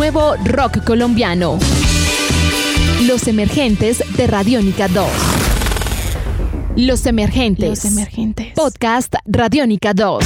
nuevo rock colombiano. Los emergentes de Radiónica 2. Los emergentes. Los emergentes. Podcast Radiónica 2.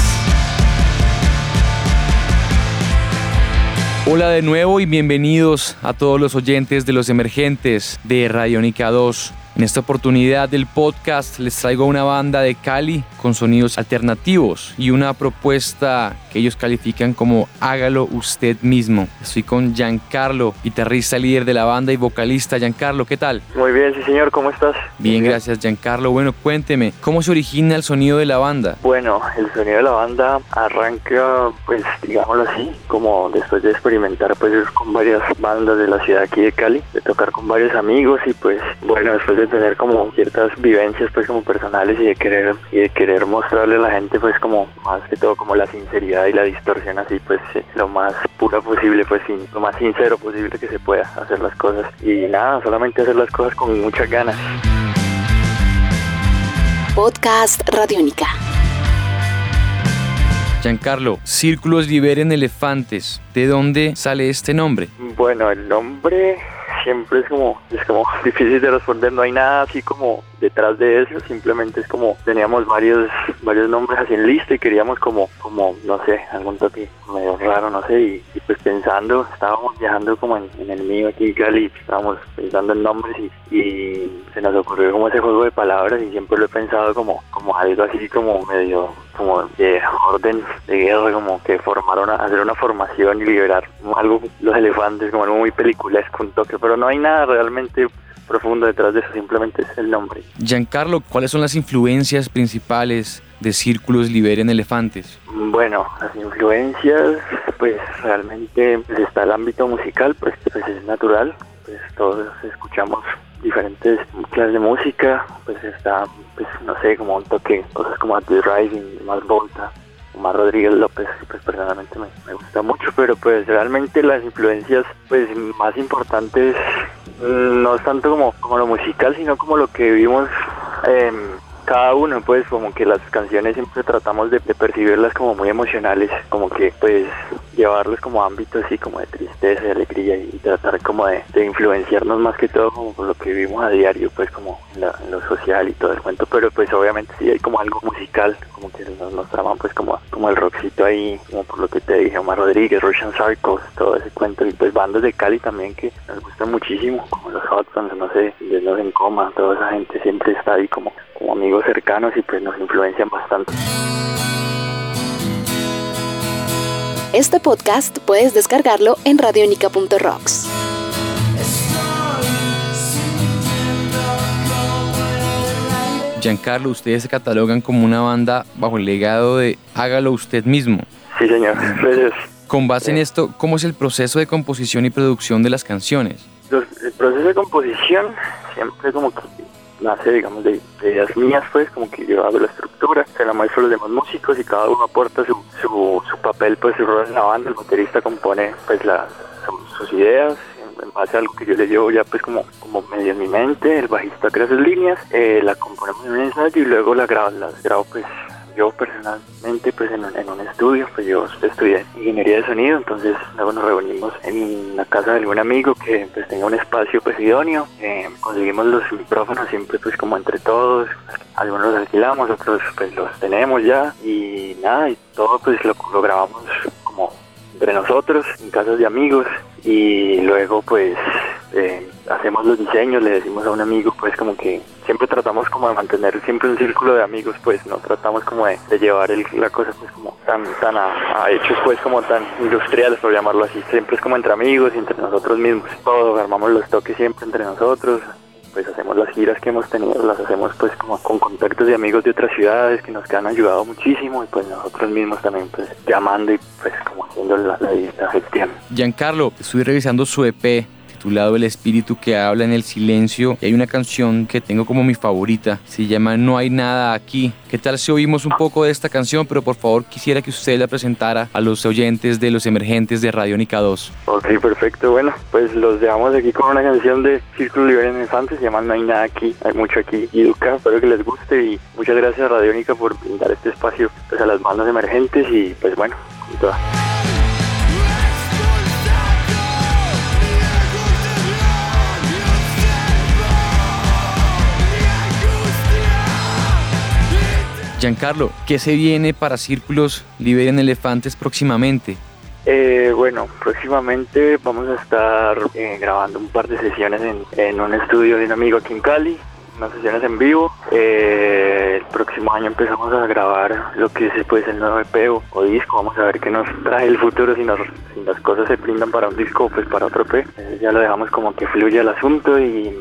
Hola de nuevo y bienvenidos a todos los oyentes de los emergentes de Radiónica 2. En esta oportunidad del podcast les traigo una banda de Cali con sonidos alternativos y una propuesta que ellos califican como hágalo usted mismo. Estoy con Giancarlo, guitarrista líder de la banda y vocalista. Giancarlo, ¿qué tal? Muy bien, sí señor, ¿cómo estás? Bien, gracias Giancarlo. Bueno, cuénteme, ¿cómo se origina el sonido de la banda? Bueno, el sonido de la banda arranca, pues digámoslo así, como después de experimentar pues con varias bandas de la ciudad aquí de Cali, de tocar con varios amigos y pues bueno, después de tener como ciertas vivencias pues como personales y de querer y de querer mostrarle a la gente pues como más que todo como la sinceridad y la distorsión así pues eh, lo más pura posible pues sin, lo más sincero posible que se pueda hacer las cosas y nada solamente hacer las cosas con muchas ganas Podcast Radiónica. Giancarlo, Círculos Liberen Elefantes. ¿De dónde sale este nombre? bueno el nombre siempre es como, es como difícil de responder, no hay nada así como detrás de eso, simplemente es como teníamos varios, varios nombres así en lista y queríamos como, como, no sé, algún toque medio raro, no sé, y, pues pensando, estábamos viajando como en, el mío aquí en Cali, estábamos pensando en nombres y, y, se nos ocurrió como ese juego de palabras y siempre lo he pensado como, como algo así como medio como de orden de guerra, como que formaron, hacer una formación y liberar algo, los elefantes, como algo muy peliculesco, un toque, pero no hay nada realmente profundo detrás de eso, simplemente es el nombre. Giancarlo, ¿cuáles son las influencias principales de Círculos Liberen Elefantes? Bueno, las influencias, pues realmente pues, está el ámbito musical, pues, pues es natural, pues todos escuchamos diferentes clases de música, pues está, pues no sé, como un toque, cosas como The Rising, más Volta, Omar Rodríguez López, pues personalmente me, gusta mucho, pero pues realmente las influencias pues más importantes mm, no es tanto como, como lo musical, sino como lo que vivimos eh, cada uno, pues como que las canciones siempre tratamos de, percibirlas como muy emocionales, como que pues llevarlos como ámbitos así como de tristeza, de alegría y tratar como de, influenciarnos más que todo como por lo que vivimos a diario, pues como en, lo social y todo el cuento, pero pues obviamente sí hay como algo musical, como que nos, nos traman pues como, como el rockcito ahí, como por lo que te dije, Omar Rodríguez, Russian Circles, todo ese cuento y pues bandas de Cali también que nos gustan muchísimo, como los Hudsons, no sé, Desnudos en Coma, toda esa gente siempre está ahí como, como amigos cercanos y pues nos influencian bastante. Este podcast puedes descargarlo en radionica.rocks. Giancarlo, ustedes se catalogan como una banda bajo el legado de hágalo usted mismo. Sí, señor. Gracias. Con base en esto, ¿cómo es el proceso de composición y producción de las canciones? el proceso de composición siempre como que nace, digamos, de, ideas mías, pues, como que yo hago la estructura, se la muestro a los demás músicos y cada uno aporta su, su, su papel, pues, su rol en la banda, el baterista compone, pues, las, sus ideas, en base a algo que yo le llevo ya pues como, como medio en mi mente, el bajista crea sus líneas, eh, la componemos en un ensayo y luego la grabo, las grabo pues yo personalmente pues en en un, estudio, pues yo estudié ingeniería de sonido, entonces luego nos reunimos en la casa de algún amigo que pues tenga un espacio pues idóneo, eh, conseguimos los micrófonos siempre pues como entre todos, algunos los alquilamos, otros pues los tenemos ya y nada, y todo pues lo, lo grabamos como entre nosotros, en casas de amigos y luego pues eh, hacemos los diseños, le decimos a un amigo pues como que siempre tratamos como de mantener siempre un círculo de amigos pues no tratamos como de, llevar el, la cosa pues como tan tan a, hechos pues como tan industriales por llamarlo así. Siempre es como entre amigos y entre nosotros mismos. Todo armamos los toques siempre entre nosotros. Pues hacemos las giras que hemos tenido, las hacemos pues como con contactos de amigos de otras ciudades que nos han ayudado muchísimo y pues nosotros mismos también pues llamando y pues como haciendo la, la, la gestión. Giancarlo, estoy revisando su EP titulado El espíritu que habla en el silencio. Y hay una canción que tengo como mi favorita, se llama No hay nada aquí. ¿Qué tal si oímos un poco de esta canción? Pero por favor quisiera que usted la presentara a los oyentes de los emergentes de Radiónica 2. Ok, perfecto. Bueno, pues los dejamos aquí con una canción de Círculo Libre en Infantes, se llama No hay nada aquí. Hay mucho aquí. Y Educa, espero que les guste y muchas gracias a Radiónica por brindar este espacio pues, a las bandas emergentes y pues bueno, con toda. Giancarlo, ¿qué se viene para Círculos Liberen Elefantes próximamente? Eh, bueno, próximamente vamos a estar eh, grabando un par de sesiones en, en un estudio de un amigo aquí en Cali unas sesiones en vivo. Eh, el próximo año empezamos a grabar lo que es pues, el nuevo EP o, disco. Vamos a ver qué nos trae el futuro, si, nos, si las cosas se brindan para un disco pues para otro EP. Ya lo dejamos como que fluya el asunto y,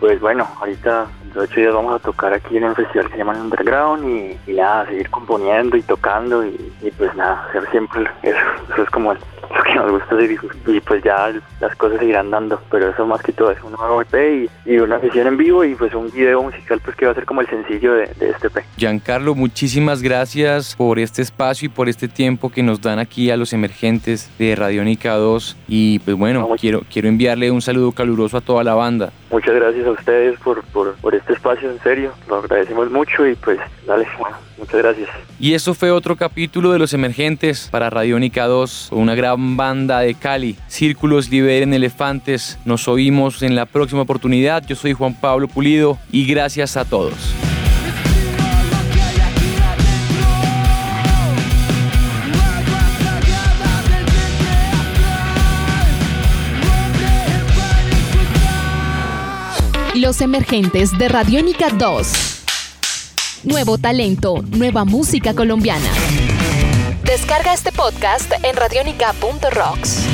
pues bueno, ahorita ocho días vamos a tocar aquí en un festival que se llama Underground y, nada, seguir componiendo y tocando y, pues nada, hacer siempre eso. Eso es como el que nos gusta y pues ya las cosas seguirán dando, pero eso más que todo es un nuevo EP y, una sesión en vivo y pues un video musical pues que va a ser como el sencillo de, este EP. Giancarlo, muchísimas gracias por este espacio y por este tiempo que nos dan aquí a los emergentes de Radiónica 2 y pues bueno, quiero, quiero enviarle un saludo caluroso a toda la banda. Muchas gracias a ustedes por, por, por este espacio, en serio, lo agradecemos mucho y pues dale, bueno, muchas gracias. Y eso fue otro capítulo de Los Emergentes para Radiónica 2, una gran banda de Cali. Círculos liberen elefantes. Nos oímos en la próxima oportunidad. Yo soy Juan Pablo Pulido y gracias a todos. Los Emergentes de Radiónica 2. Nuevo talento, nueva música colombiana. Descarga este podcast en radionica.rocks.